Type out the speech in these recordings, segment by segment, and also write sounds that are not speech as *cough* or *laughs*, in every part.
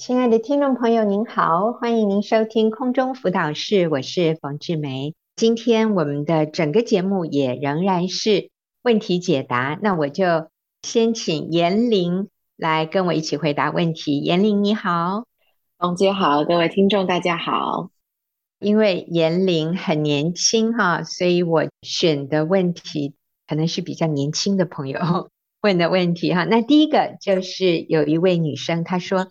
亲爱的听众朋友，您好，欢迎您收听空中辅导室，我是冯志梅。今天我们的整个节目也仍然是问题解答，那我就先请严玲来跟我一起回答问题。严玲你好，冯姐好，各位听众大家好。因为严玲很年轻哈，所以我选的问题可能是比较年轻的朋友 *laughs* 问的问题哈。那第一个就是有一位女生她说。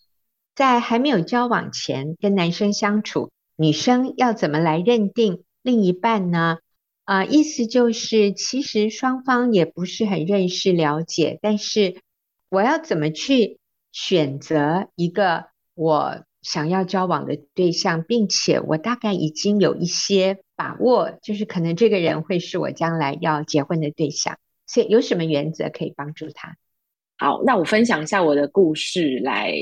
在还没有交往前，跟男生相处，女生要怎么来认定另一半呢？啊、意思就是，其实双方也不是很认识了解，但是我要怎么去选择一个我想要交往的对象，并且我大概已经有一些把握，就是可能这个人会是我将来要结婚的对象，所以有什么原则可以帮助他？好，那我分享一下我的故事来。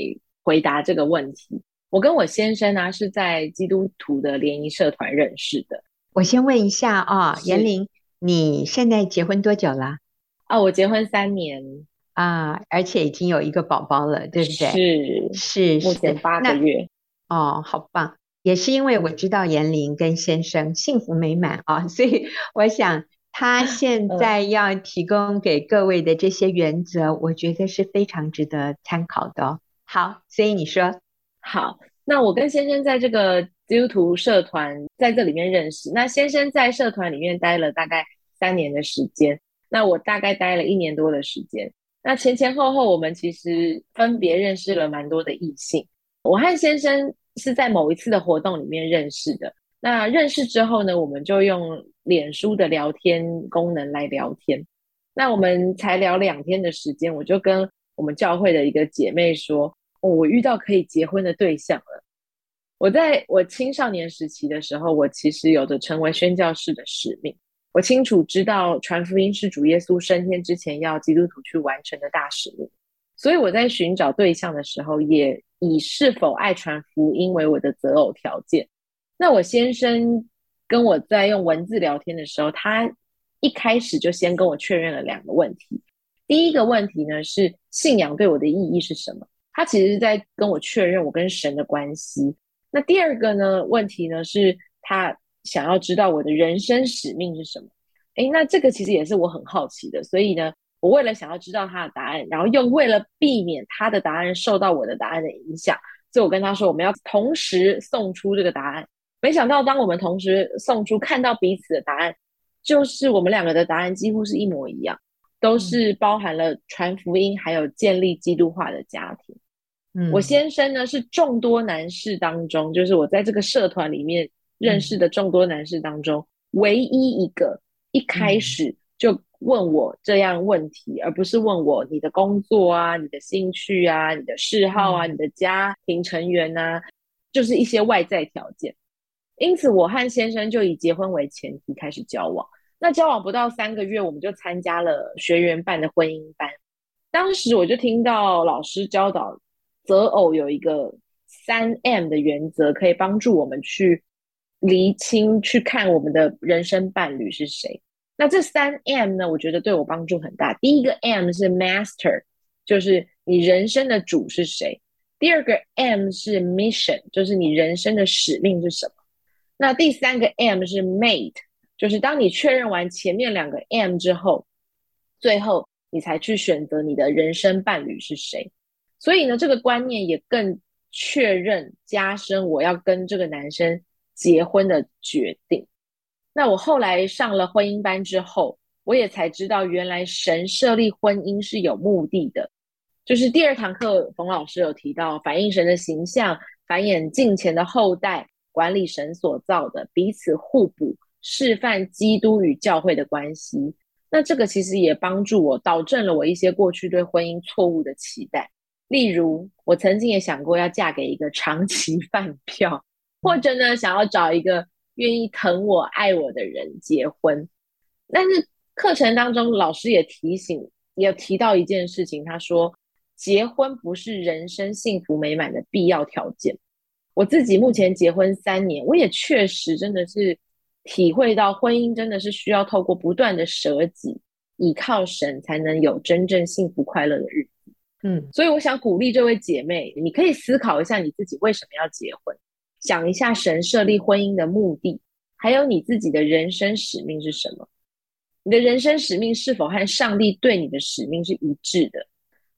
回答这个问题，我跟我先生呢、啊、是在基督徒的联谊社团认识的。我先问一下啊，严玲，你现在结婚多久了？啊，我结婚三年啊，而且已经有一个宝宝了，对不对？是是，目前八个月。哦，好棒！也是因为我知道严玲跟先生幸福美满啊，*laughs* 所以我想他现在要提供给各位的这些原则，嗯、我觉得是非常值得参考的哦。好，所以你说好，那我跟先生在这个基督徒社团在这里面认识。那先生在社团里面待了大概三年的时间，那我大概待了一年多的时间。那前前后后，我们其实分别认识了蛮多的异性。我和先生是在某一次的活动里面认识的。那认识之后呢，我们就用脸书的聊天功能来聊天。那我们才聊两天的时间，我就跟我们教会的一个姐妹说。哦，我遇到可以结婚的对象了。我在我青少年时期的时候，我其实有着成为宣教士的使命。我清楚知道传福音是主耶稣升天之前要基督徒去完成的大使命，所以我在寻找对象的时候，也以是否爱传福音为我的择偶条件。那我先生跟我在用文字聊天的时候，他一开始就先跟我确认了两个问题。第一个问题呢，是信仰对我的意义是什么？他其实是在跟我确认我跟神的关系。那第二个呢，问题呢，是他想要知道我的人生使命是什么。诶，那这个其实也是我很好奇的。所以呢，我为了想要知道他的答案，然后又为了避免他的答案受到我的答案的影响，所以我跟他说我们要同时送出这个答案。没想到当我们同时送出，看到彼此的答案，就是我们两个的答案几乎是一模一样，都是包含了传福音还有建立基督化的家庭。我先生呢，是众多男士当中，就是我在这个社团里面认识的众多男士当中，嗯、唯一一个一开始就问我这样问题，嗯、而不是问我你的工作啊、你的兴趣啊、你的嗜好啊、嗯、你的家庭成员啊，就是一些外在条件。因此，我和先生就以结婚为前提开始交往。那交往不到三个月，我们就参加了学员办的婚姻班。当时我就听到老师教导。择偶有一个三 M 的原则，可以帮助我们去厘清、去看我们的人生伴侣是谁。那这三 M 呢，我觉得对我帮助很大。第一个 M 是 Master，就是你人生的主是谁；第二个 M 是 Mission，就是你人生的使命是什么。那第三个 M 是 Mate，就是当你确认完前面两个 M 之后，最后你才去选择你的人生伴侣是谁。所以呢，这个观念也更确认加深我要跟这个男生结婚的决定。那我后来上了婚姻班之后，我也才知道原来神设立婚姻是有目的的。就是第二堂课，冯老师有提到反映神的形象，繁衍近前的后代，管理神所造的，彼此互补，示范基督与教会的关系。那这个其实也帮助我导正了我一些过去对婚姻错误的期待。例如，我曾经也想过要嫁给一个长期 *laughs* 饭票，或者呢，想要找一个愿意疼我、爱我的人结婚。但是课程当中，老师也提醒，也提到一件事情，他说，结婚不是人生幸福美满的必要条件。我自己目前结婚三年，我也确实真的是体会到，婚姻真的是需要透过不断的舍己，依靠神，才能有真正幸福快乐的日子。嗯，所以我想鼓励这位姐妹，你可以思考一下你自己为什么要结婚，想一下神设立婚姻的目的，还有你自己的人生使命是什么？你的人生使命是否和上帝对你的使命是一致的？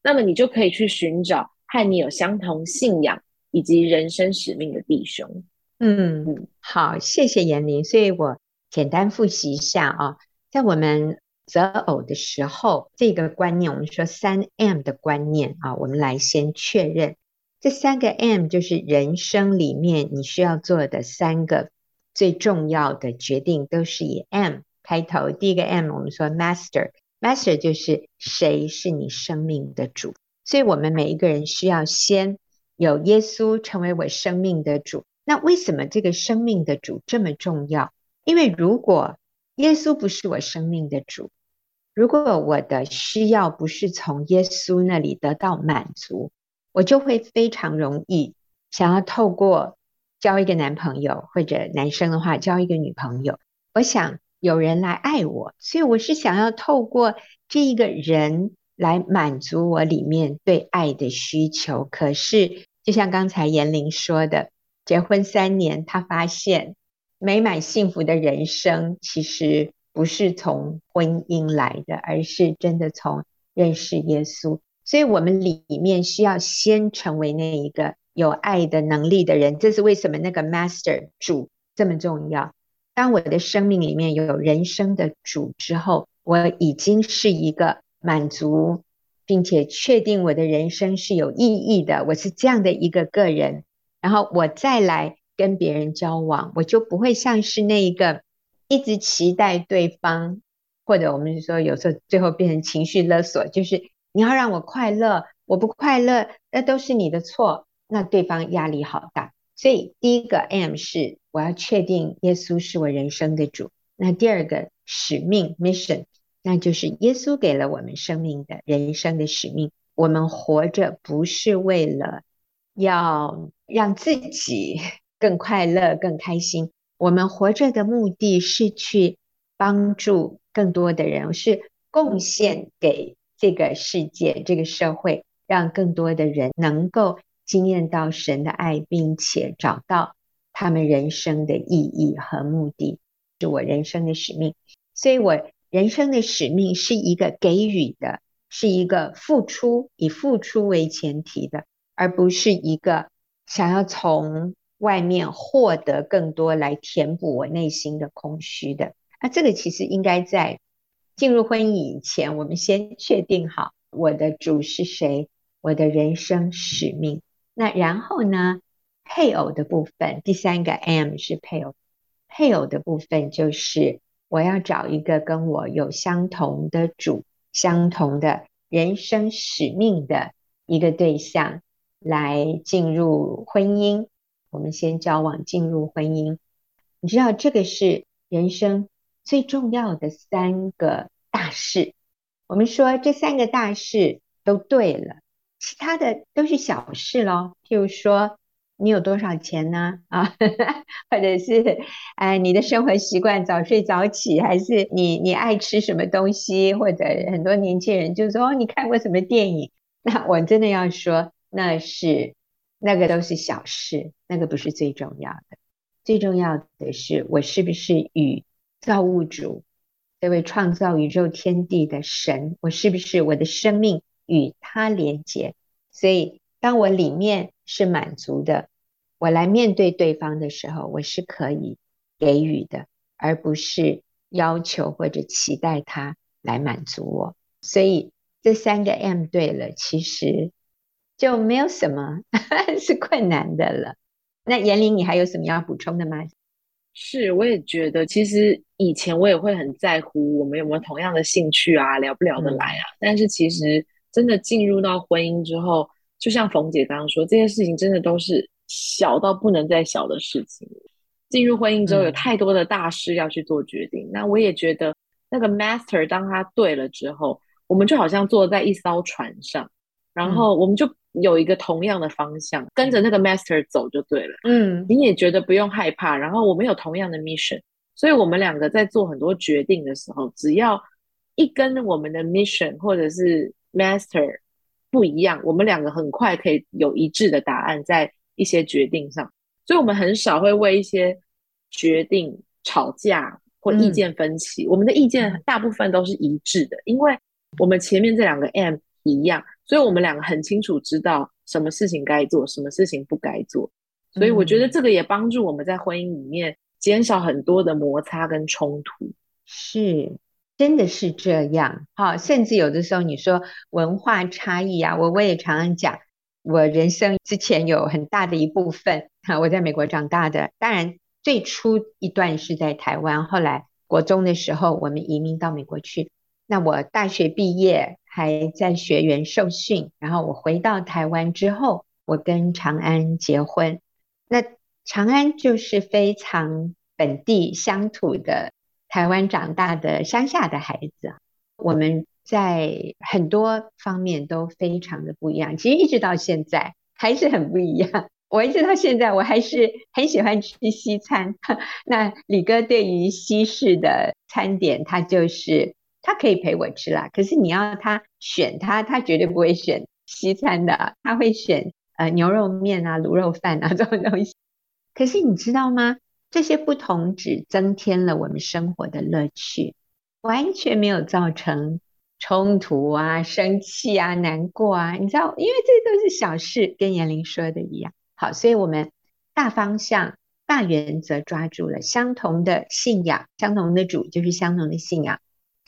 那么你就可以去寻找和你有相同信仰以及人生使命的弟兄。嗯嗯，好，谢谢严玲。所以我简单复习一下啊，在我们择偶的时候，这个观念，我们说三 M 的观念啊，我们来先确认这三个 M 就是人生里面你需要做的三个最重要的决定，都是以 M 开头。第一个 M，我们说 Master，Master 就是谁是你生命的主，所以我们每一个人需要先有耶稣成为我生命的主。那为什么这个生命的主这么重要？因为如果耶稣不是我生命的主，如果我的需要不是从耶稣那里得到满足，我就会非常容易想要透过交一个男朋友，或者男生的话交一个女朋友，我想有人来爱我，所以我是想要透过这一个人来满足我里面对爱的需求。可是，就像刚才严玲说的。结婚三年，他发现美满幸福的人生其实不是从婚姻来的，而是真的从认识耶稣。所以，我们里面需要先成为那一个有爱的能力的人。这是为什么那个 Master 主这么重要。当我的生命里面有人生的主之后，我已经是一个满足，并且确定我的人生是有意义的。我是这样的一个个人。然后我再来跟别人交往，我就不会像是那一个一直期待对方，或者我们说有时候最后变成情绪勒索，就是你要让我快乐，我不快乐，那都是你的错，那对方压力好大。所以第一个 M 是我要确定耶稣是我人生的主，那第二个使命 Mission，那就是耶稣给了我们生命的人生的使命，我们活着不是为了。要让自己 *laughs* 更快乐、更开心。我们活着的目的是去帮助更多的人，是贡献给这个世界、这个社会，让更多的人能够经验到神的爱，并且找到他们人生的意义和目的，是我人生的使命。所以，我人生的使命是一个给予的，是一个付出，以付出为前提的。而不是一个想要从外面获得更多来填补我内心的空虚的。那这个其实应该在进入婚姻以前，我们先确定好我的主是谁，我的人生使命。那然后呢，配偶的部分，第三个 M 是配偶。配偶的部分就是我要找一个跟我有相同的主、相同的人生使命的一个对象。来进入婚姻，我们先交往，进入婚姻。你知道这个是人生最重要的三个大事。我们说这三个大事都对了，其他的都是小事咯。譬如说，你有多少钱呢？啊，*laughs* 或者是哎，你的生活习惯早睡早起，还是你你爱吃什么东西？或者很多年轻人就说哦，你看过什么电影？*laughs* 那我真的要说。那是那个都是小事，那个不是最重要的。最重要的是我是不是与造物主这位创造宇宙天地的神，我是不是我的生命与他连接？所以当我里面是满足的，我来面对对方的时候，我是可以给予的，而不是要求或者期待他来满足我。所以这三个 M 对了，其实。就没有什么 *laughs* 是困难的了。那严玲，你还有什么要补充的吗？是，我也觉得，其实以前我也会很在乎我们有没有同样的兴趣啊，聊不聊得来啊。嗯、但是其实真的进入到婚姻之后，就像冯姐刚刚说，这些事情真的都是小到不能再小的事情。进入婚姻之后，有太多的大事要去做决定。嗯、那我也觉得，那个 master 当他对了之后，我们就好像坐在一艘船上，然后我们就。有一个同样的方向，跟着那个 master 走就对了。嗯，你也觉得不用害怕。然后我们有同样的 mission，所以我们两个在做很多决定的时候，只要一跟我们的 mission 或者是 master 不一样，我们两个很快可以有一致的答案在一些决定上，所以我们很少会为一些决定吵架或意见分歧。嗯、我们的意见大部分都是一致的，因为我们前面这两个 M 一样，所以我们两个很清楚知道什么事情该做，什么事情不该做。所以我觉得这个也帮助我们在婚姻里面减少很多的摩擦跟冲突。是。真的是这样，哈，甚至有的时候你说文化差异啊，我我也常常讲，我人生之前有很大的一部分，哈，我在美国长大的，当然最初一段是在台湾，后来国中的时候我们移民到美国去，那我大学毕业还在学园受训，然后我回到台湾之后，我跟长安结婚，那长安就是非常本地乡土的。台湾长大的乡下的孩子，我们在很多方面都非常的不一样。其实一直到现在还是很不一样。*laughs* 我一直到现在我还是很喜欢吃西餐。*laughs* 那李哥对于西式的餐点，他就是他可以陪我吃啦。可是你要他选他，他绝对不会选西餐的，他会选呃牛肉面啊、卤肉饭啊 *laughs* 这种东西。可是你知道吗？这些不同只增添了我们生活的乐趣，完全没有造成冲突啊、生气啊、难过啊。你知道，因为这都是小事，跟妍玲说的一样。好，所以我们大方向、大原则抓住了，相同的信仰、相同的主就是相同的信仰，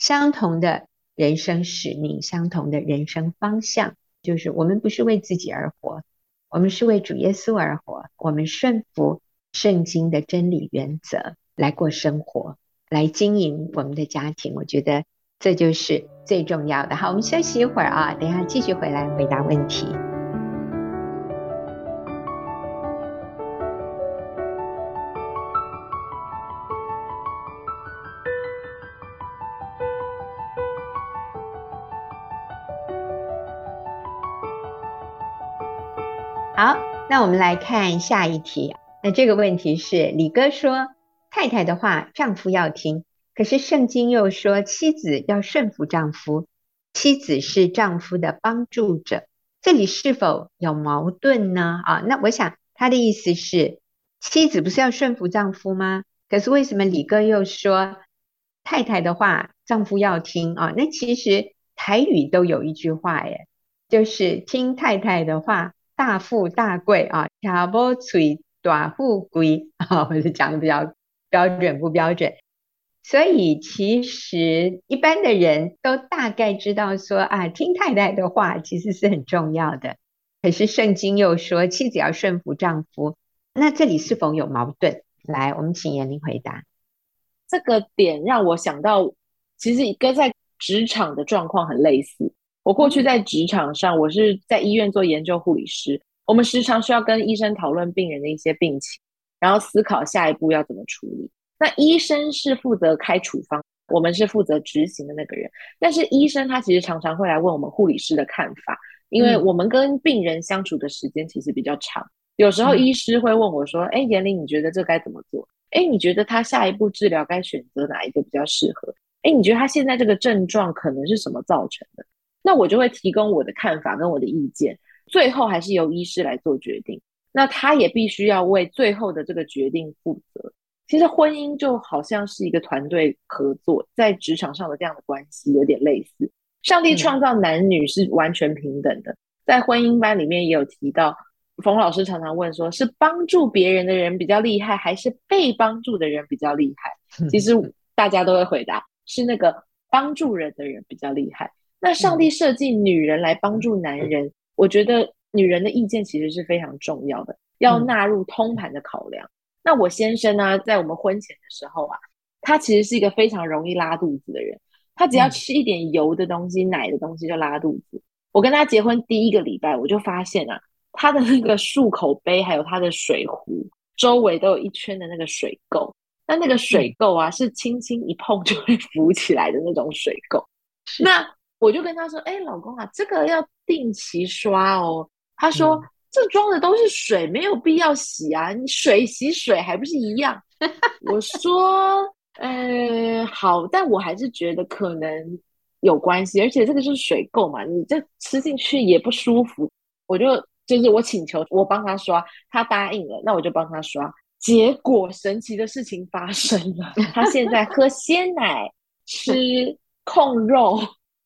相同的人生使命、相同的人生方向，就是我们不是为自己而活，我们是为主耶稣而活，我们顺服。圣经的真理原则来过生活，来经营我们的家庭，我觉得这就是最重要的。好，我们休息一会儿啊，等一下继续回来回答问题。好，那我们来看下一题。那这个问题是李哥说，太太的话丈夫要听，可是圣经又说妻子要顺服丈夫，妻子是丈夫的帮助者，这里是否有矛盾呢？啊，那我想他的意思是，妻子不是要顺服丈夫吗？可是为什么李哥又说太太的话丈夫要听啊？那其实台语都有一句话耶，就是听太太的话，大富大贵啊，卡波吹。短富贵 *laughs* 啊，我是讲的比较标准不标准？所以其实一般的人都大概知道说啊，听太太的话其实是很重要的。可是圣经又说妻子要顺服丈夫，那这里是否有矛盾？来，我们请妍玲回答。这个点让我想到，其实跟在职场的状况很类似。我过去在职场上，我是在医院做研究护理师。我们时常需要跟医生讨论病人的一些病情，然后思考下一步要怎么处理。那医生是负责开处方，我们是负责执行的那个人。但是医生他其实常常会来问我们护理师的看法，因为我们跟病人相处的时间其实比较长。有时候医师会问我说：“哎，严玲，你觉得这该怎么做？哎，你觉得他下一步治疗该选择哪一个比较适合？哎，你觉得他现在这个症状可能是什么造成的？”那我就会提供我的看法跟我的意见。最后还是由医师来做决定，那他也必须要为最后的这个决定负责。其实婚姻就好像是一个团队合作，在职场上的这样的关系有点类似。上帝创造男女是完全平等的，在婚姻班里面也有提到，冯老师常常问说，是帮助别人的人比较厉害，还是被帮助的人比较厉害？其实 *laughs* 大家都会回答，是那个帮助人的人比较厉害。那上帝设计女人来帮助男人。我觉得女人的意见其实是非常重要的，要纳入通盘的考量。嗯、那我先生呢，在我们婚前的时候啊，他其实是一个非常容易拉肚子的人，他只要吃一点油的东西、嗯、奶的东西就拉肚子。我跟他结婚第一个礼拜，我就发现啊，他的那个漱口杯还有他的水壶周围都有一圈的那个水垢，那那个水垢啊，是轻轻一碰就会浮起来的那种水垢。那我就跟他说：“哎，老公啊，这个要定期刷哦。”他说：“嗯、这装的都是水，没有必要洗啊，你水洗水还不是一样？”我说：“呃，好，但我还是觉得可能有关系，而且这个就是水垢嘛，你这吃进去也不舒服。我就就是我请求我帮他刷，他答应了，那我就帮他刷。结果神奇的事情发生了，他现在喝鲜奶、吃控肉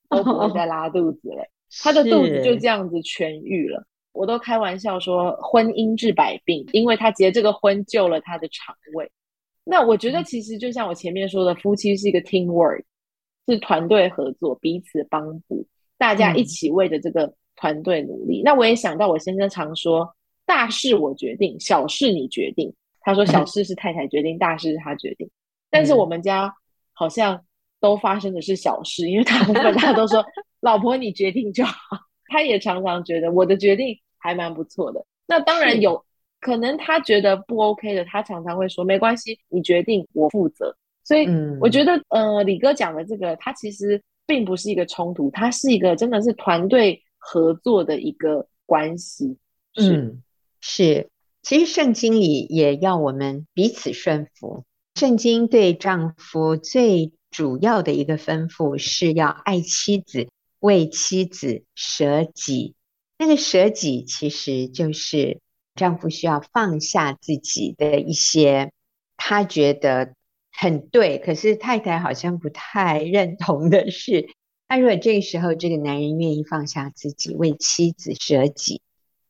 都不会再 *laughs* 拉肚子了，他的肚子就这样子痊愈了。我都开玩笑说，婚姻治百病，因为他结这个婚救了他的肠胃。那我觉得其实就像我前面说的，夫妻是一个 team work，是团队合作，彼此帮补，大家一起为着这个团队努力。嗯、那我也想到我先生常说，大事我决定，小事你决定。他说小事是太太决定，嗯、大事是他决定。但是我们家好像都发生的是小事，因为大部分他都说 *laughs* 老婆你决定就好。他也常常觉得我的决定还蛮不错的。那当然有。可能他觉得不 OK 的，他常常会说没关系，你决定，我负责。所以我觉得，嗯、呃，李哥讲的这个，他其实并不是一个冲突，他是一个真的是团队合作的一个关系。是嗯，是。其实圣经里也要我们彼此顺服。圣经对丈夫最主要的一个吩咐是要爱妻子，为妻子舍己。那个舍己其实就是。丈夫需要放下自己的一些他觉得很对，可是太太好像不太认同的事。那如果这个时候这个男人愿意放下自己，为妻子舍己，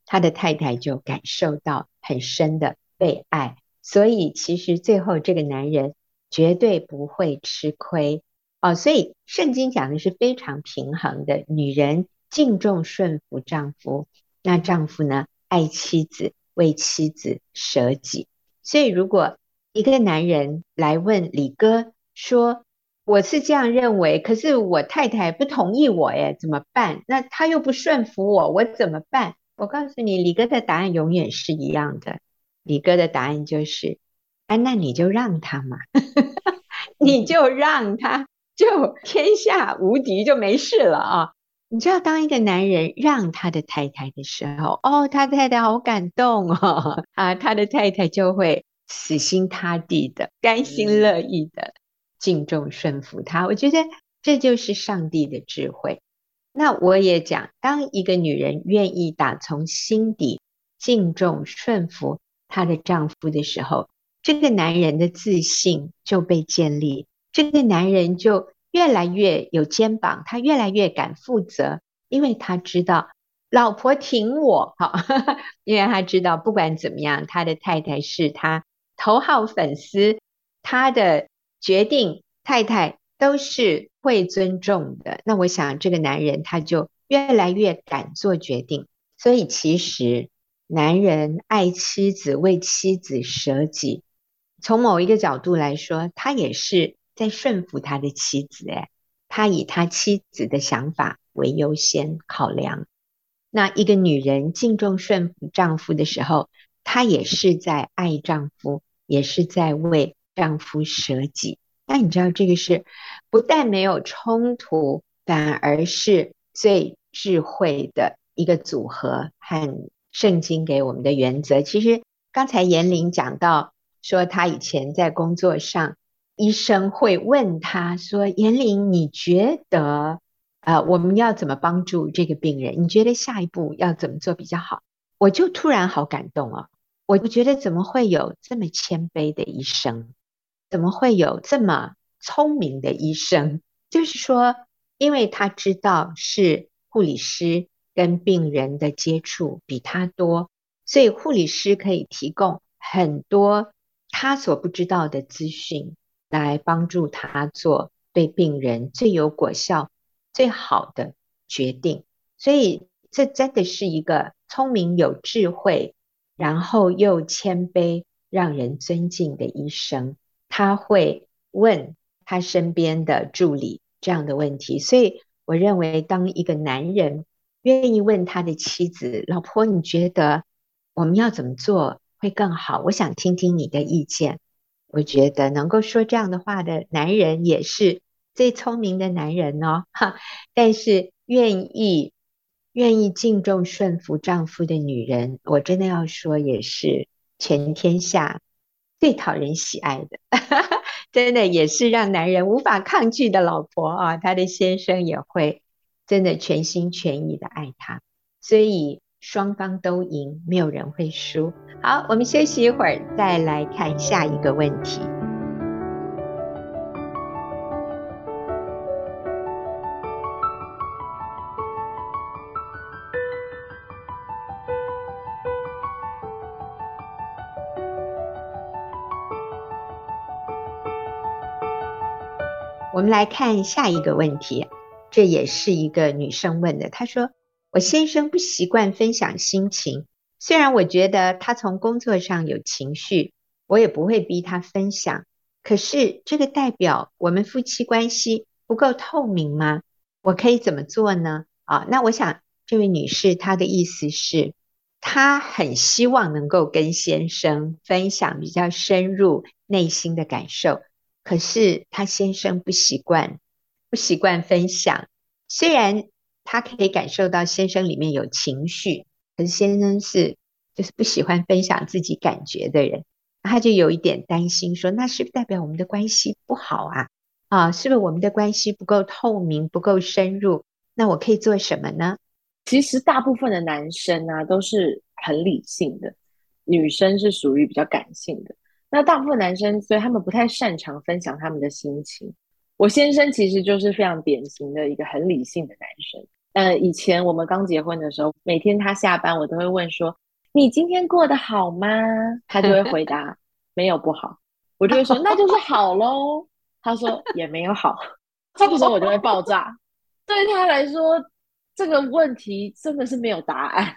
他的太太就感受到很深的被爱。所以其实最后这个男人绝对不会吃亏哦。所以圣经讲的是非常平衡的，女人敬重顺服丈夫，那丈夫呢，爱妻子。为妻子舍己，所以如果一个男人来问李哥说：“我是这样认为，可是我太太不同意我，哎，怎么办？那他又不顺服我，我怎么办？”我告诉你，李哥的答案永远是一样的。李哥的答案就是：“哎，那你就让他嘛，*laughs* 你就让他，就天下无敌，就没事了啊。”你知道，当一个男人让他的太太的时候，哦，他太太好感动哦，*laughs* 啊，他的太太就会死心塌地的、甘心乐意的敬重顺服他。我觉得这就是上帝的智慧。那我也讲，当一个女人愿意打从心底敬重顺服她的丈夫的时候，这个男人的自信就被建立，这个男人就。越来越有肩膀，他越来越敢负责，因为他知道老婆挺我，哈，*laughs* 因为他知道不管怎么样，他的太太是他头号粉丝，他的决定太太都是会尊重的。那我想这个男人他就越来越敢做决定。所以其实男人爱妻子，为妻子舍己，从某一个角度来说，他也是。在顺服他的妻子，诶，他以他妻子的想法为优先考量。那一个女人敬重顺服丈夫的时候，她也是在爱丈夫，也是在为丈夫舍己。那你知道这个是不但没有冲突，反而是最智慧的一个组合和圣经给我们的原则。其实刚才延玲讲到说，他以前在工作上。医生会问他说：“延玲，你觉得，呃，我们要怎么帮助这个病人？你觉得下一步要怎么做比较好？”我就突然好感动哦！我觉得怎么会有这么谦卑的医生？怎么会有这么聪明的医生？就是说，因为他知道是护理师跟病人的接触比他多，所以护理师可以提供很多他所不知道的资讯。来帮助他做对病人最有果效、最好的决定，所以这真的是一个聪明有智慧，然后又谦卑、让人尊敬的医生。他会问他身边的助理这样的问题，所以我认为，当一个男人愿意问他的妻子：“老婆，你觉得我们要怎么做会更好？”我想听听你的意见。我觉得能够说这样的话的男人也是最聪明的男人哦，哈！*laughs* 但是愿意愿意敬重顺服丈夫的女人，我真的要说也是全天下最讨人喜爱的，*laughs* 真的也是让男人无法抗拒的老婆啊！他的先生也会真的全心全意的爱他，所以双方都赢，没有人会输。好，我们休息一会儿，再来看下一个问题。我们来看下一个问题，这也是一个女生问的。她说：“我先生不习惯分享心情，虽然我觉得他从工作上有情绪，我也不会逼他分享。可是这个代表我们夫妻关系不够透明吗？我可以怎么做呢？”啊，那我想这位女士她的意思是，她很希望能够跟先生分享比较深入内心的感受。可是他先生不习惯，不习惯分享。虽然他可以感受到先生里面有情绪，可是先生是就是不喜欢分享自己感觉的人，他就有一点担心，说那是不是代表我们的关系不好啊？啊，是不是我们的关系不够透明、不够深入？那我可以做什么呢？其实大部分的男生啊都是很理性的，女生是属于比较感性的。那大部分男生，所以他们不太擅长分享他们的心情。我先生其实就是非常典型的一个很理性的男生。呃，以前我们刚结婚的时候，每天他下班，我都会问说：“你今天过得好吗？”他就会回答：“没有不好。”我就会说：“那就是好喽。”他说：“也没有好。”这个时候我就会爆炸。*laughs* 对他来说，这个问题真的是没有答案，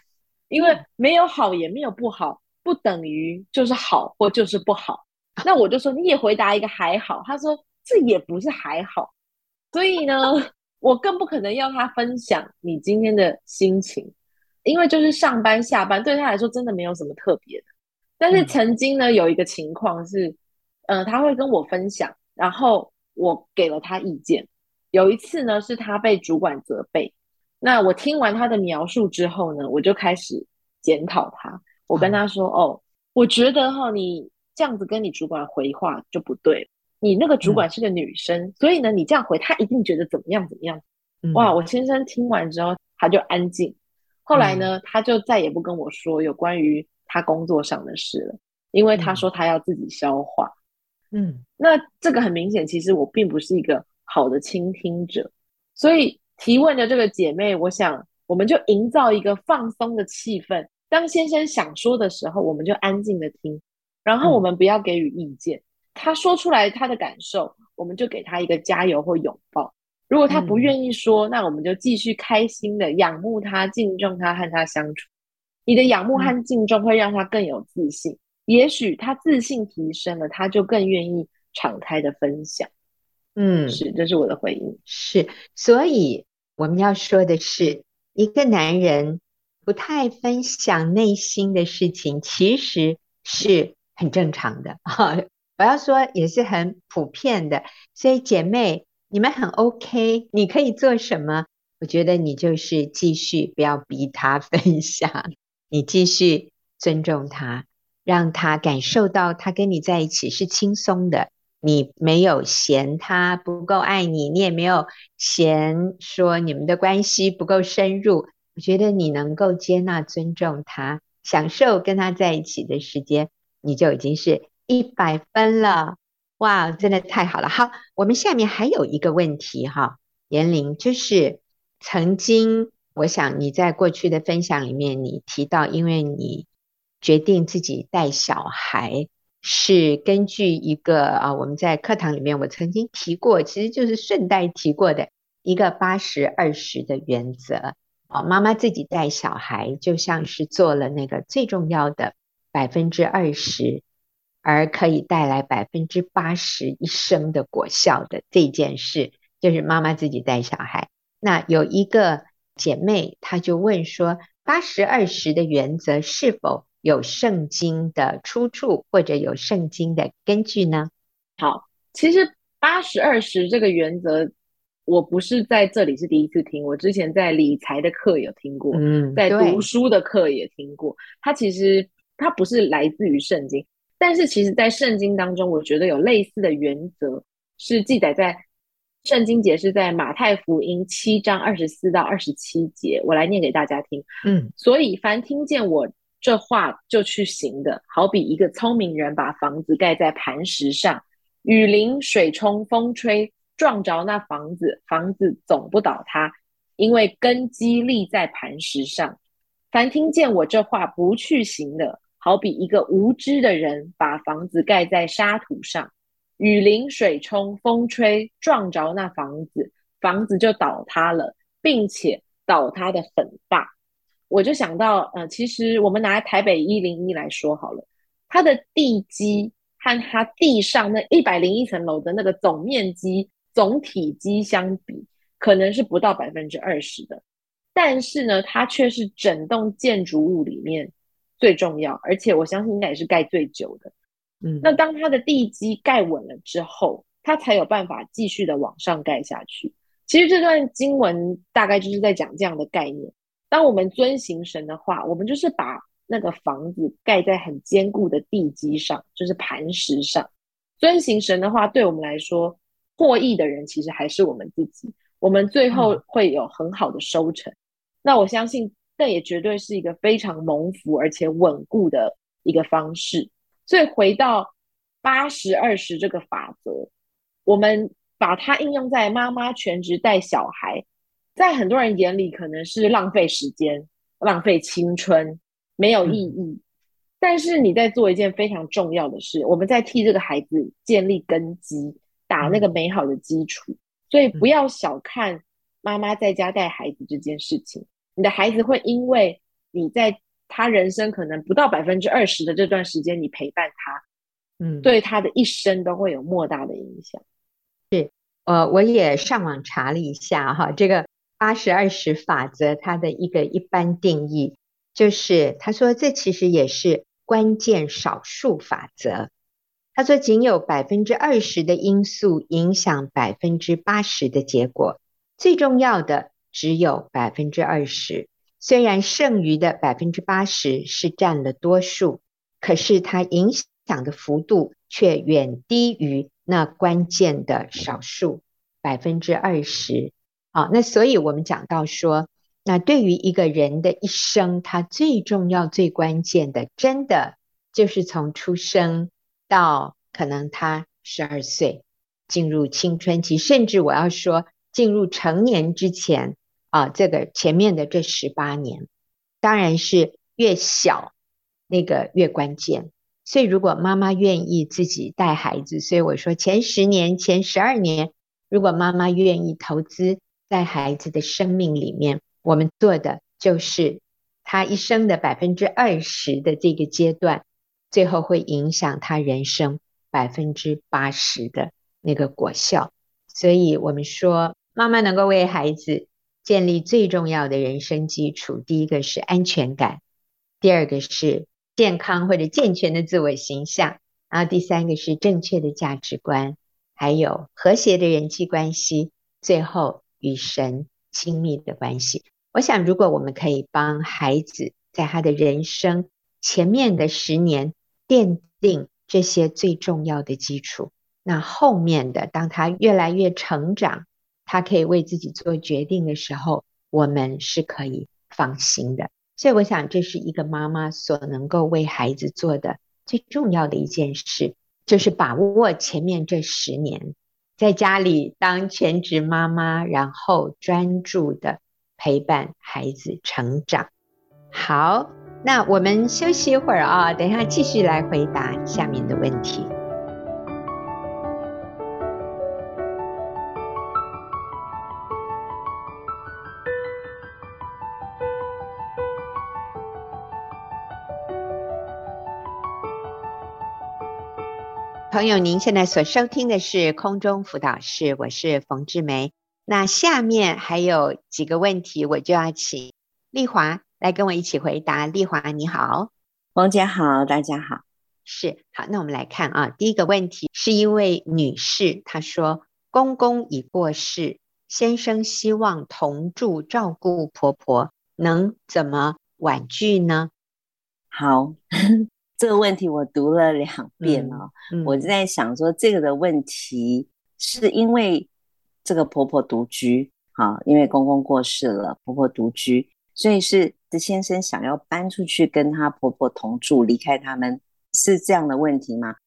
因为没有好也没有不好。不等于就是好或就是不好，那我就说你也回答一个还好，他说这也不是还好，所以呢，我更不可能要他分享你今天的心情，因为就是上班下班对他来说真的没有什么特别的。但是曾经呢，有一个情况是，嗯、呃，他会跟我分享，然后我给了他意见。有一次呢，是他被主管责备，那我听完他的描述之后呢，我就开始检讨他。我跟他说：“哦，我觉得哈，你这样子跟你主管回话就不对。你那个主管是个女生，嗯、所以呢，你这样回，他一定觉得怎么样怎么样。嗯、哇！我先生听完之后，他就安静。后来呢，嗯、他就再也不跟我说有关于他工作上的事了，因为他说他要自己消化。嗯，那这个很明显，其实我并不是一个好的倾听者。所以提问的这个姐妹，我想我们就营造一个放松的气氛。”当先生想说的时候，我们就安静的听，然后我们不要给予意见。嗯、他说出来他的感受，我们就给他一个加油或拥抱。如果他不愿意说，嗯、那我们就继续开心的仰慕他、敬重他，和他相处。你的仰慕和敬重会让他更有自信，嗯、也许他自信提升了，他就更愿意敞开的分享。嗯，是，这是我的回应。是，所以我们要说的是，一个男人。不太分享内心的事情，其实是很正常的哈。*laughs* 我要说也是很普遍的，所以姐妹，你们很 OK，你可以做什么？我觉得你就是继续不要逼他分享，*laughs* 你继续尊重他，让他感受到他跟你在一起是轻松的，你没有嫌他不够爱你，你也没有嫌说你们的关系不够深入。我觉得你能够接纳、尊重他，享受跟他在一起的时间，你就已经是一百分了。哇，真的太好了！好，我们下面还有一个问题哈，妍玲，就是曾经我想你在过去的分享里面，你提到，因为你决定自己带小孩，是根据一个啊，我们在课堂里面我曾经提过，其实就是顺带提过的一个八十二十的原则。哦，妈妈自己带小孩，就像是做了那个最重要的百分之二十，而可以带来百分之八十一生的果效的这件事，就是妈妈自己带小孩。那有一个姐妹，她就问说：八十二十的原则是否有圣经的出处，或者有圣经的根据呢？好，其实八十二十这个原则。我不是在这里是第一次听，我之前在理财的课有听过，嗯，在读书的课也听过。它其实它不是来自于圣经，但是其实，在圣经当中，我觉得有类似的原则是记载在圣经节，是在马太福音七章二十四到二十七节，我来念给大家听。嗯，所以凡听见我这话就去行的，好比一个聪明人把房子盖在磐石上，雨淋、水冲、风吹，撞着那房子，房子总不倒塌，因为根基立在磐石上。凡听见我这话不去行的，好比一个无知的人把房子盖在沙土上，雨淋、水冲、风吹，撞着那房子，房子就倒塌了，并且倒塌的很大。我就想到，呃，其实我们拿台北一零一来说好了，它的地基和它地上那一百零一层楼的那个总面积、总体积相比，可能是不到百分之二十的。但是呢，它却是整栋建筑物里面最重要，而且我相信应该也是盖最久的。嗯，那当它的地基盖稳了之后，它才有办法继续的往上盖下去。其实这段经文大概就是在讲这样的概念：当我们遵行神的话，我们就是把那个房子盖在很坚固的地基上，就是磐石上。遵行神的话，对我们来说，获益的人其实还是我们自己。我们最后会有很好的收成。嗯那我相信，这也绝对是一个非常蒙福而且稳固的一个方式。所以回到八十二十这个法则，我们把它应用在妈妈全职带小孩，在很多人眼里可能是浪费时间、浪费青春、没有意义。嗯。但是你在做一件非常重要的事，我们在替这个孩子建立根基，打那个美好的基础。所以不要小看妈妈在家带孩子这件事情。你的孩子会因为你在他人生可能不到百分之二十的这段时间，你陪伴他，嗯，对他的一生都会有莫大的影响。是，呃，我也上网查了一下哈，这个八十二十法则它的一个一般定义，就是他说这其实也是关键少数法则。他说仅有百分之二十的因素影响百分之八十的结果，最重要的。只有百分之二十，虽然剩余的百分之八十是占了多数，可是它影响的幅度却远低于那关键的少数百分之二十。好，那所以我们讲到说，那对于一个人的一生，他最重要、最关键的，真的就是从出生到可能他十二岁进入青春期，甚至我要说进入成年之前。啊，这个前面的这十八年，当然是越小那个越关键。所以，如果妈妈愿意自己带孩子，所以我说前十年、前十二年，如果妈妈愿意投资在孩子的生命里面，我们做的就是他一生的百分之二十的这个阶段，最后会影响他人生百分之八十的那个果效。所以我们说，妈妈能够为孩子。建立最重要的人生基础，第一个是安全感，第二个是健康或者健全的自我形象，然后第三个是正确的价值观，还有和谐的人际关系，最后与神亲密的关系。我想，如果我们可以帮孩子在他的人生前面的十年奠定这些最重要的基础，那后面的当他越来越成长。他可以为自己做决定的时候，我们是可以放心的。所以，我想这是一个妈妈所能够为孩子做的最重要的一件事，就是把握前面这十年，在家里当全职妈妈，然后专注的陪伴孩子成长。好，那我们休息一会儿啊，等一下继续来回答下面的问题。朋友，您现在所收听的是空中辅导室，我是冯志梅。那下面还有几个问题，我就要请丽华来跟我一起回答。丽华，你好，冯姐好，大家好。是，好，那我们来看啊，第一个问题是一位女士，她说公公已过世，先生希望同住照顾婆婆，能怎么婉拒呢？好。这个问题我读了两遍哦，嗯嗯、我就在想说，这个的问题是因为这个婆婆独居，好，因为公公过世了，婆婆独居，所以是这先生想要搬出去跟她婆婆同住，离开他们，是这样的问题吗？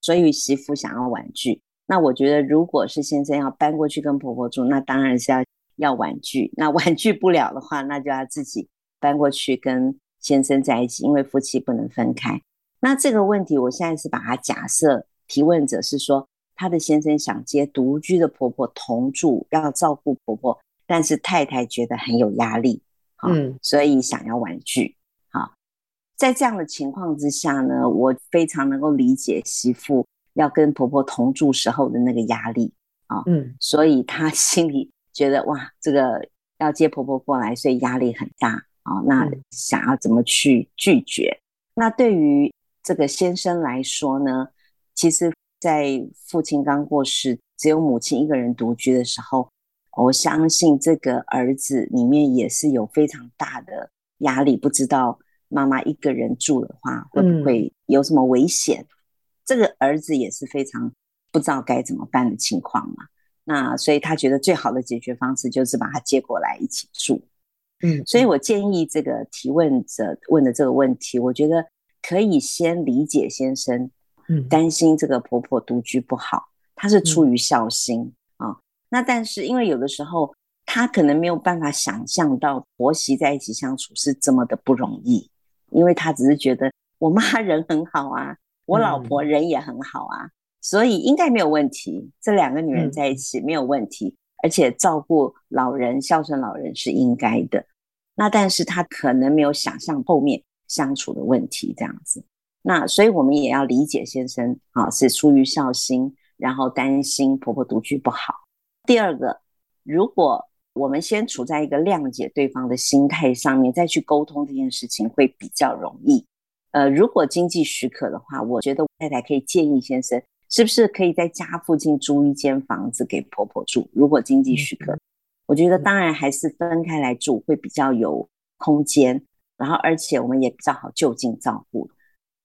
所以媳妇想要婉拒。那我觉得，如果是先生要搬过去跟婆婆住，那当然是要要婉拒。那婉拒不了的话，那就要自己搬过去跟先生在一起，因为夫妻不能分开。那这个问题，我现在是把它假设提问者是说，他的先生想接独居的婆婆同住，要照顾婆婆，但是太太觉得很有压力，嗯，所以想要婉拒。好，在这样的情况之下呢，我非常能够理解媳妇要跟婆婆同住时候的那个压力啊，嗯，所以她 *laughs* 心里觉得哇，这个要接婆婆过来，所以压力很大啊，那想要怎么去拒绝？那对于这个先生来说呢，其实，在父亲刚过世，只有母亲一个人独居的时候，我相信这个儿子里面也是有非常大的压力，不知道妈妈一个人住的话会不会有什么危险。嗯、这个儿子也是非常不知道该怎么办的情况嘛。那所以他觉得最好的解决方式就是把他接过来一起住。嗯，所以我建议这个提问者问的这个问题，我觉得。可以先理解先生，嗯，担心这个婆婆独居不好，她是出于孝心啊、嗯哦。那但是因为有的时候她可能没有办法想象到婆媳在一起相处是这么的不容易，因为她只是觉得我妈 *laughs* 人很好啊，我老婆人也很好啊，嗯、所以应该没有问题。这两个女人在一起没有问题，嗯、而且照顾老人、孝顺老人是应该的。那但是她可能没有想象后面。相处的问题这样子，那所以我们也要理解先生啊，是出于孝心，然后担心婆婆独居不好。第二个，如果我们先处在一个谅解对方的心态上面，再去沟通这件事情会比较容易。呃，如果经济许可的话，我觉得太太可以建议先生，是不是可以在家附近租一间房子给婆婆住？如果经济许可，嗯、我觉得当然还是分开来住会比较有空间。然后，而且我们也比较好就近照顾。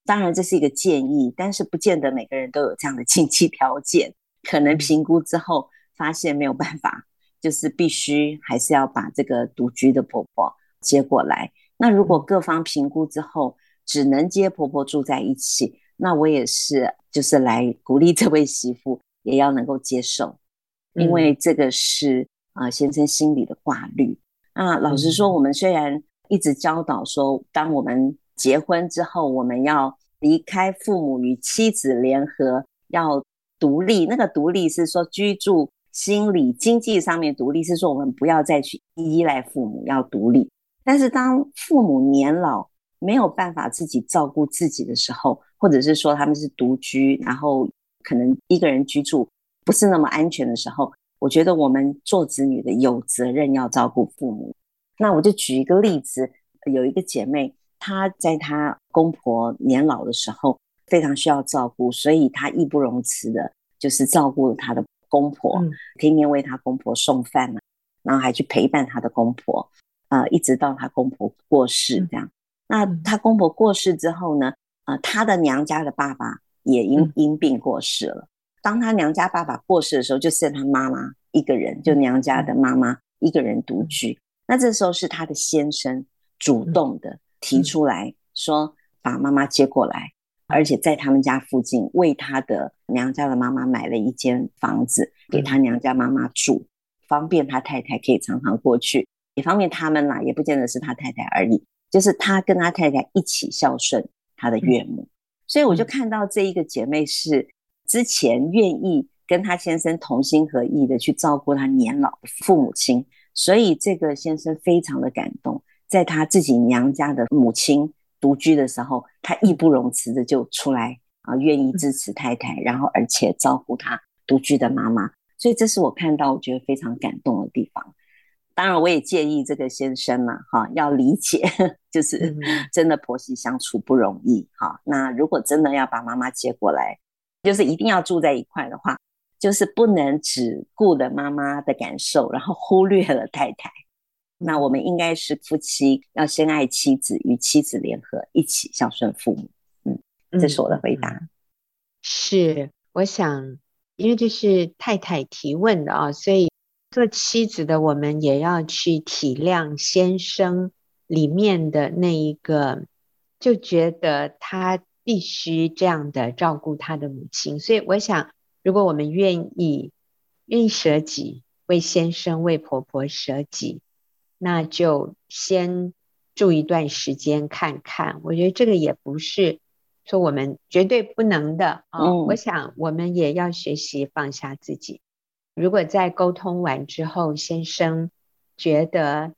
当然，这是一个建议，但是不见得每个人都有这样的经济条件。可能评估之后发现没有办法，就是必须还是要把这个独居的婆婆接过来。那如果各方评估之后只能接婆婆住在一起，那我也是就是来鼓励这位媳妇也要能够接受，因为这个是啊先生心里的挂虑。那，老实说，我们虽然。一直教导说，当我们结婚之后，我们要离开父母，与妻子联合，要独立。那个独立是说居住、心理、经济上面独立，是说我们不要再去依赖父母，要独立。但是当父母年老，没有办法自己照顾自己的时候，或者是说他们是独居，然后可能一个人居住不是那么安全的时候，我觉得我们做子女的有责任要照顾父母。那我就举一个例子，有一个姐妹，她在她公婆年老的时候非常需要照顾，所以她义不容辞的，就是照顾了她的公婆，嗯、天天为她公婆送饭啊，然后还去陪伴她的公婆，呃，一直到她公婆过世这样。嗯、那她公婆过世之后呢，呃，她的娘家的爸爸也因因病过世了。当她娘家爸爸过世的时候，就剩她妈妈一个人，就娘家的妈妈一个人独居。那这时候是他的先生主动的提出来说，把妈妈接过来，而且在他们家附近为他的娘家的妈妈买了一间房子给他娘家妈妈住，方便他太太可以常常过去，也方便他们啦，也不见得是他太太而已，就是他跟他太太一起孝顺他的岳母。所以我就看到这一个姐妹是之前愿意跟他先生同心合意的去照顾他年老的父母亲。所以这个先生非常的感动，在他自己娘家的母亲独居的时候，他义不容辞的就出来啊，愿意支持太太，然后而且照顾他独居的妈妈。所以这是我看到我觉得非常感动的地方。当然，我也建议这个先生嘛，哈，要理解，就是真的婆媳相处不容易，哈。那如果真的要把妈妈接过来，就是一定要住在一块的话。就是不能只顾了妈妈的感受，然后忽略了太太。那我们应该是夫妻，要先爱妻子，与妻子联合，一起孝顺父母。嗯，这是我的回答。是，我想，因为这是太太提问的啊，所以做妻子的我们也要去体谅先生里面的那一个，就觉得他必须这样的照顾他的母亲。所以我想，如果我们愿意，愿意舍己，为先生、为婆婆舍己，那就先。住一段时间看看，我觉得这个也不是说我们绝对不能的啊。哦嗯、我想我们也要学习放下自己。如果在沟通完之后，先生觉得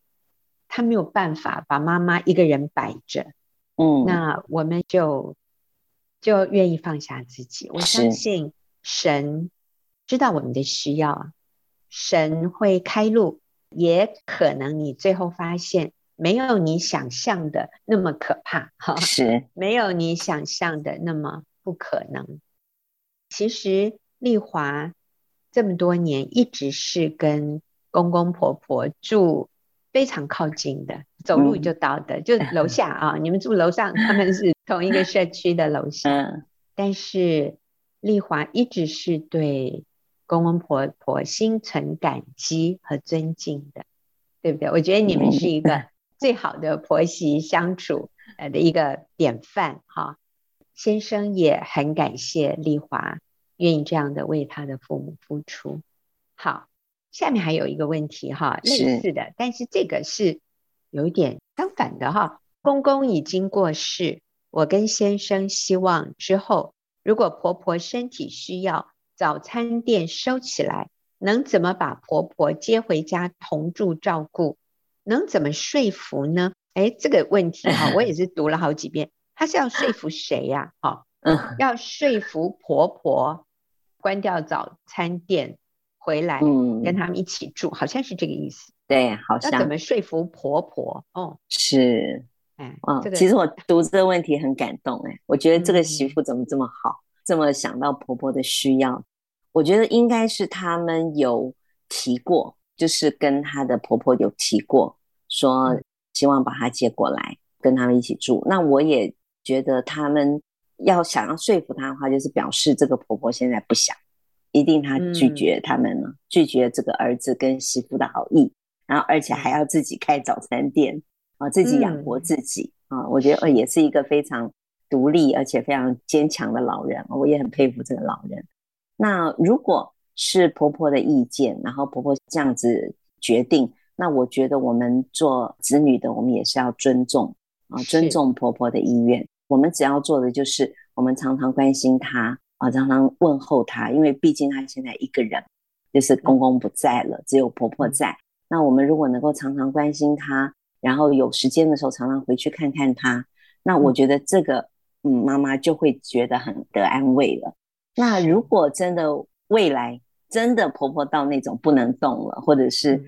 他没有办法把妈妈一个人摆着，嗯，那我们就就愿意放下自己。我相信神知道我们的需要啊，神会开路，也可能你最后发现。没有你想象的那么可怕，哈，是没有你想象的那么不可能。其实丽华这么多年一直是跟公公婆婆住非常靠近的，走路就到的，嗯、就楼下啊。*laughs* 你们住楼上，他们是同一个社区的楼下。嗯、但是丽华一直是对公公婆婆心存感激和尊敬的，对不对？我觉得你们是一个。*laughs* 最好的婆媳相处呃的一个典范哈，先生也很感谢丽华愿意这样的为他的父母付出。好，下面还有一个问题哈，类似的，但是这个是有一点相反的哈。公公已经过世，我跟先生希望之后，如果婆婆身体需要，早餐店收起来，能怎么把婆婆接回家同住照顾？能怎么说服呢？哎，这个问题哈，我也是读了好几遍。他是要说服谁呀？哈，嗯，要说服婆婆关掉早餐店回来，跟他们一起住，好像是这个意思。对，好像。要怎么说服婆婆？哦，是，哎，嗯，其实我读这个问题很感动，哎，我觉得这个媳妇怎么这么好，这么想到婆婆的需要？我觉得应该是他们有提过。就是跟她的婆婆有提过，说希望把她接过来跟他们一起住。那我也觉得他们要想要说服她的话，就是表示这个婆婆现在不想，一定她拒绝他们了，嗯、拒绝这个儿子跟媳妇的好意，然后而且还要自己开早餐店啊，自己养活自己、嗯、啊。我觉得呃也是一个非常独立而且非常坚强的老人，我也很佩服这个老人。那如果是婆婆的意见，然后婆婆这样子决定，那我觉得我们做子女的，我们也是要尊重啊，尊重婆婆的意愿。我们只要做的就是，我们常常关心她啊，常常问候她，因为毕竟她现在一个人，就是公公不在了，只有婆婆在。嗯、那我们如果能够常常关心她，然后有时间的时候常常回去看看她，那我觉得这个嗯，妈妈就会觉得很得安慰了。那如果真的未来，真的婆婆到那种不能动了，或者是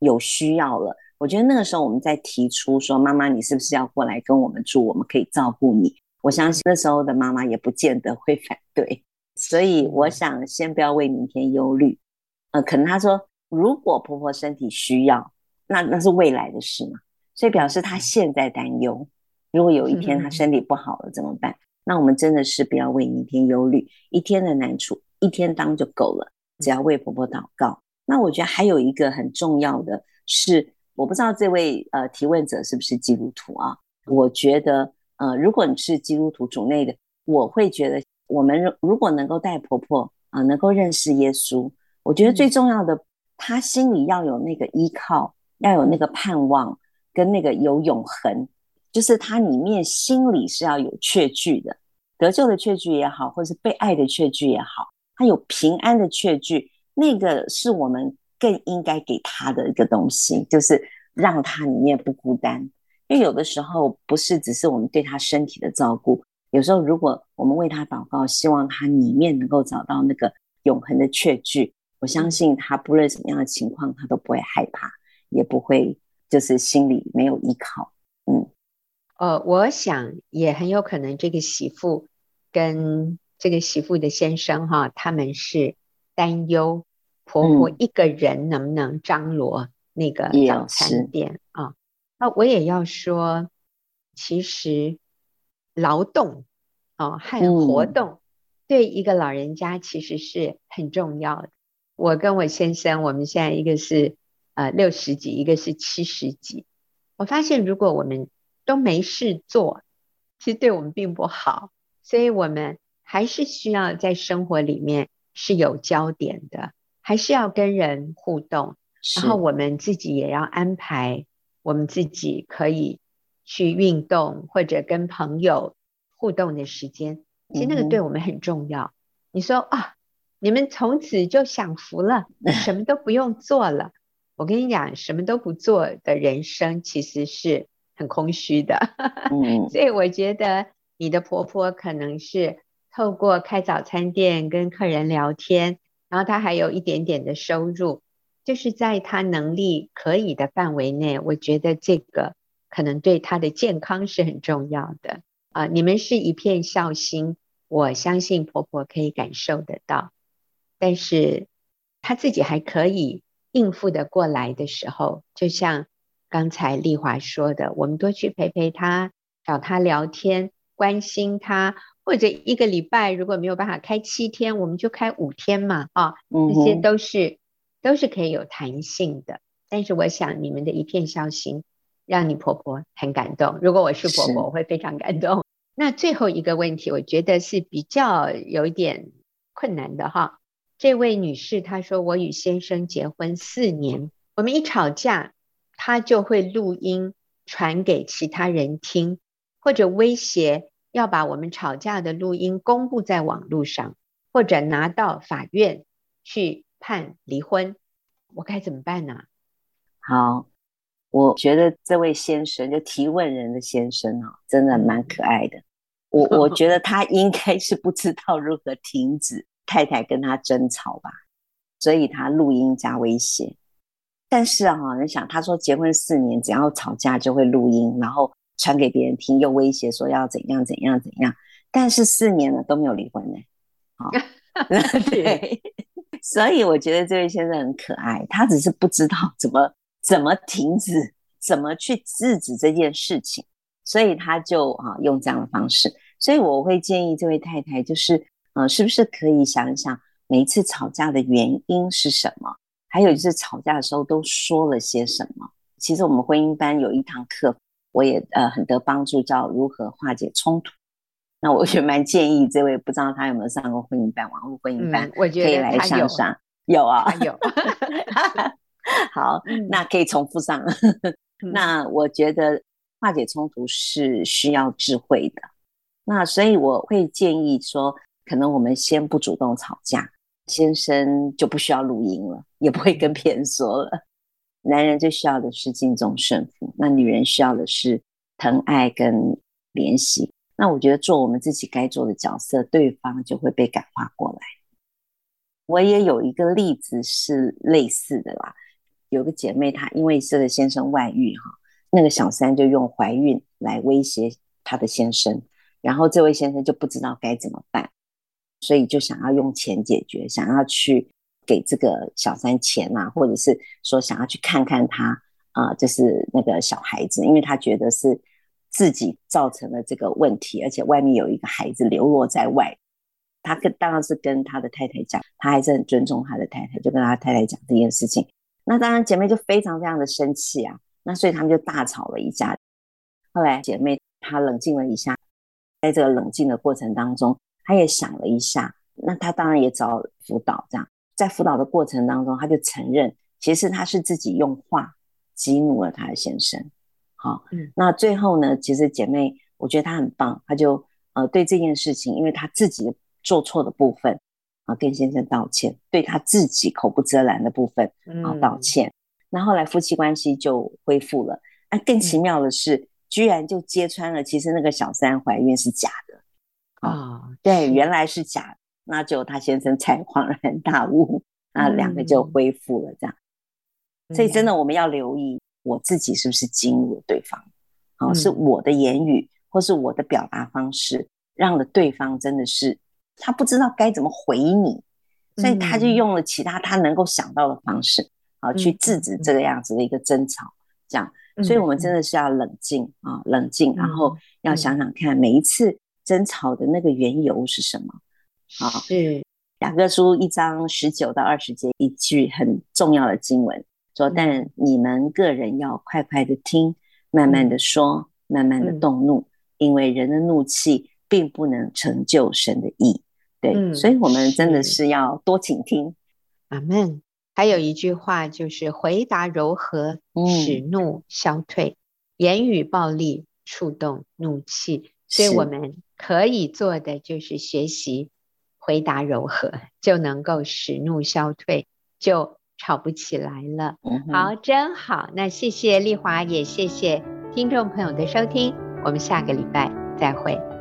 有需要了，我觉得那个时候我们再提出说，妈妈，你是不是要过来跟我们住？我们可以照顾你。我相信那时候的妈妈也不见得会反对。所以我想先不要为明天忧虑。呃，可能她说，如果婆婆身体需要，那那是未来的事嘛。所以表示他现在担忧，如果有一天他身体不好了怎么办？那我们真的是不要为明天忧虑，一天的难处一天当就够了。只要为婆婆祷告，那我觉得还有一个很重要的是，我不知道这位呃提问者是不是基督徒啊？我觉得呃，如果你是基督徒主内的，我会觉得我们如果能够带婆婆啊、呃，能够认识耶稣，我觉得最重要的，她心里要有那个依靠，要有那个盼望，跟那个有永恒，就是他里面心里是要有确据的，得救的确据也好，或是被爱的确据也好。他有平安的确据，那个是我们更应该给他的一个东西，就是让他里面不孤单。因为有的时候不是只是我们对他身体的照顾，有时候如果我们为他祷告，希望他里面能够找到那个永恒的确据，我相信他不论什么样的情况，他都不会害怕，也不会就是心里没有依靠。嗯，呃，我想也很有可能这个媳妇跟。这个媳妇的先生哈，他们是担忧婆婆一个人能不能张罗那个早餐店啊？那我也要说，其实劳动哦和活动，对一个老人家其实是很重要的。我跟我先生，我们现在一个是呃六十几，一个是七十几。我发现如果我们都没事做，其实对我们并不好，所以我们还是需要在生活里面是有焦点的，还是要跟人互动，然后我们自己也要安排我们自己可以去运动或者跟朋友互动的时间。其实那个对我们很重要。嗯、你说啊，你们从此就享福了，*laughs* 什么都不用做了。我跟你讲，什么都不做的人生其实是很空虚的。*laughs* 嗯、所以我觉得你的婆婆可能是透过开早餐店跟客人聊天，然后她还有一点点的收入，就是在她能力可以的范围内，我觉得这个可能对她的健康是很重要的啊。你们是一片孝心。我相信婆婆可以感受得到，但是她自己还可以应付的过来的时候，就像刚才丽华说的，我们多去陪陪她，找她聊天，关心她，或者一个礼拜如果没有办法开七天，我们就开五天嘛，啊，这些都是都是可以有弹性的。但是我想你们的一片孝心，让你婆婆很感动。如果我是婆婆，我会非常感动。那最后一个问题，我觉得是比较有一点困难的哈。这位女士她说：“我与先生结婚四年，我们一吵架，他就会录音传给其他人听，或者威胁要把我们吵架的录音公布在网络上，或者拿到法院去判离婚。我该怎么办呢？”好。我觉得这位先生，就提问人的先生啊，真的蛮可爱的。我我觉得他应该是不知道如何停止太太跟他争吵吧，所以他录音加威胁。但是啊，你想，他说结婚四年，只要吵架就会录音，然后传给别人听，又威胁说要怎样怎样怎样。但是四年了都没有离婚呢。好，*laughs* 对，*laughs* 所以我觉得这位先生很可爱，他只是不知道怎么。怎么停止？怎么去制止这件事情？所以他就啊用这样的方式。所以我会建议这位太太，就是呃，是不是可以想一想每一次吵架的原因是什么？还有就是吵架的时候都说了些什么？其实我们婚姻班有一堂课，我也呃很得帮助，叫如何化解冲突。那我也蛮建议这位，不知道他有没有上过婚姻班，网络婚姻班，我觉得可以来上上。有啊，有。*laughs* 好，那可以重复上。*laughs* 那我觉得化解冲突是需要智慧的。那所以我会建议说，可能我们先不主动吵架，先生就不需要录音了，也不会跟别人说了。男人最需要的是敬重顺服，那女人需要的是疼爱跟怜惜。那我觉得做我们自己该做的角色，对方就会被感化过来。我也有一个例子是类似的啦。有个姐妹，她因为这个先生外遇哈，那个小三就用怀孕来威胁她的先生，然后这位先生就不知道该怎么办，所以就想要用钱解决，想要去给这个小三钱啊，或者是说想要去看看他啊，就是那个小孩子，因为他觉得是自己造成了这个问题，而且外面有一个孩子流落在外，他跟当然是跟他的太太讲，他还是很尊重他的太太，就跟他太太讲这件事情。那当然，姐妹就非常非常的生气啊，那所以他们就大吵了一架。后来姐妹她冷静了一下，在这个冷静的过程当中，她也想了一下，那她当然也找辅导，这样在辅导的过程当中，她就承认，其实她是自己用话激怒了她的先生。好，嗯，那最后呢，其实姐妹我觉得她很棒，她就呃对这件事情，因为她自己做错的部分。啊，跟先生道歉，对她自己口不择拦的部分啊道歉。嗯、那后来夫妻关系就恢复了。那更奇妙的是，嗯、居然就揭穿了，其实那个小三怀孕是假的啊。哦、对，原来是假的。那就他先生才恍然大悟，那两个就恢复了这样。嗯、所以真的我们要留意，我自己是不是激怒了对方？啊、嗯，是我的言语或是我的表达方式，让了对方真的是。他不知道该怎么回你，所以他就用了其他他能够想到的方式，啊、嗯，去制止这个样子的一个争吵。这样，所以我们真的是要冷静啊，冷静，然后要想想看，每一次争吵的那个缘由是什么？啊，是雅各书一章十九到二十节一句很重要的经文，说：“但你们个人要快快的听，慢慢的说，慢慢的动怒，因为人的怒气并不能成就神的意。”对，所以我们真的是要多倾听。阿门。还有一句话就是：“回答柔和，使怒消退；言语暴力，触动怒气。”所以我们可以做的就是学习回答柔和，*laughs* 就能够使怒消退，就吵不起来了。嗯、好，真好。那谢谢丽华，也谢谢听众朋友的收听，我们下个礼拜再会。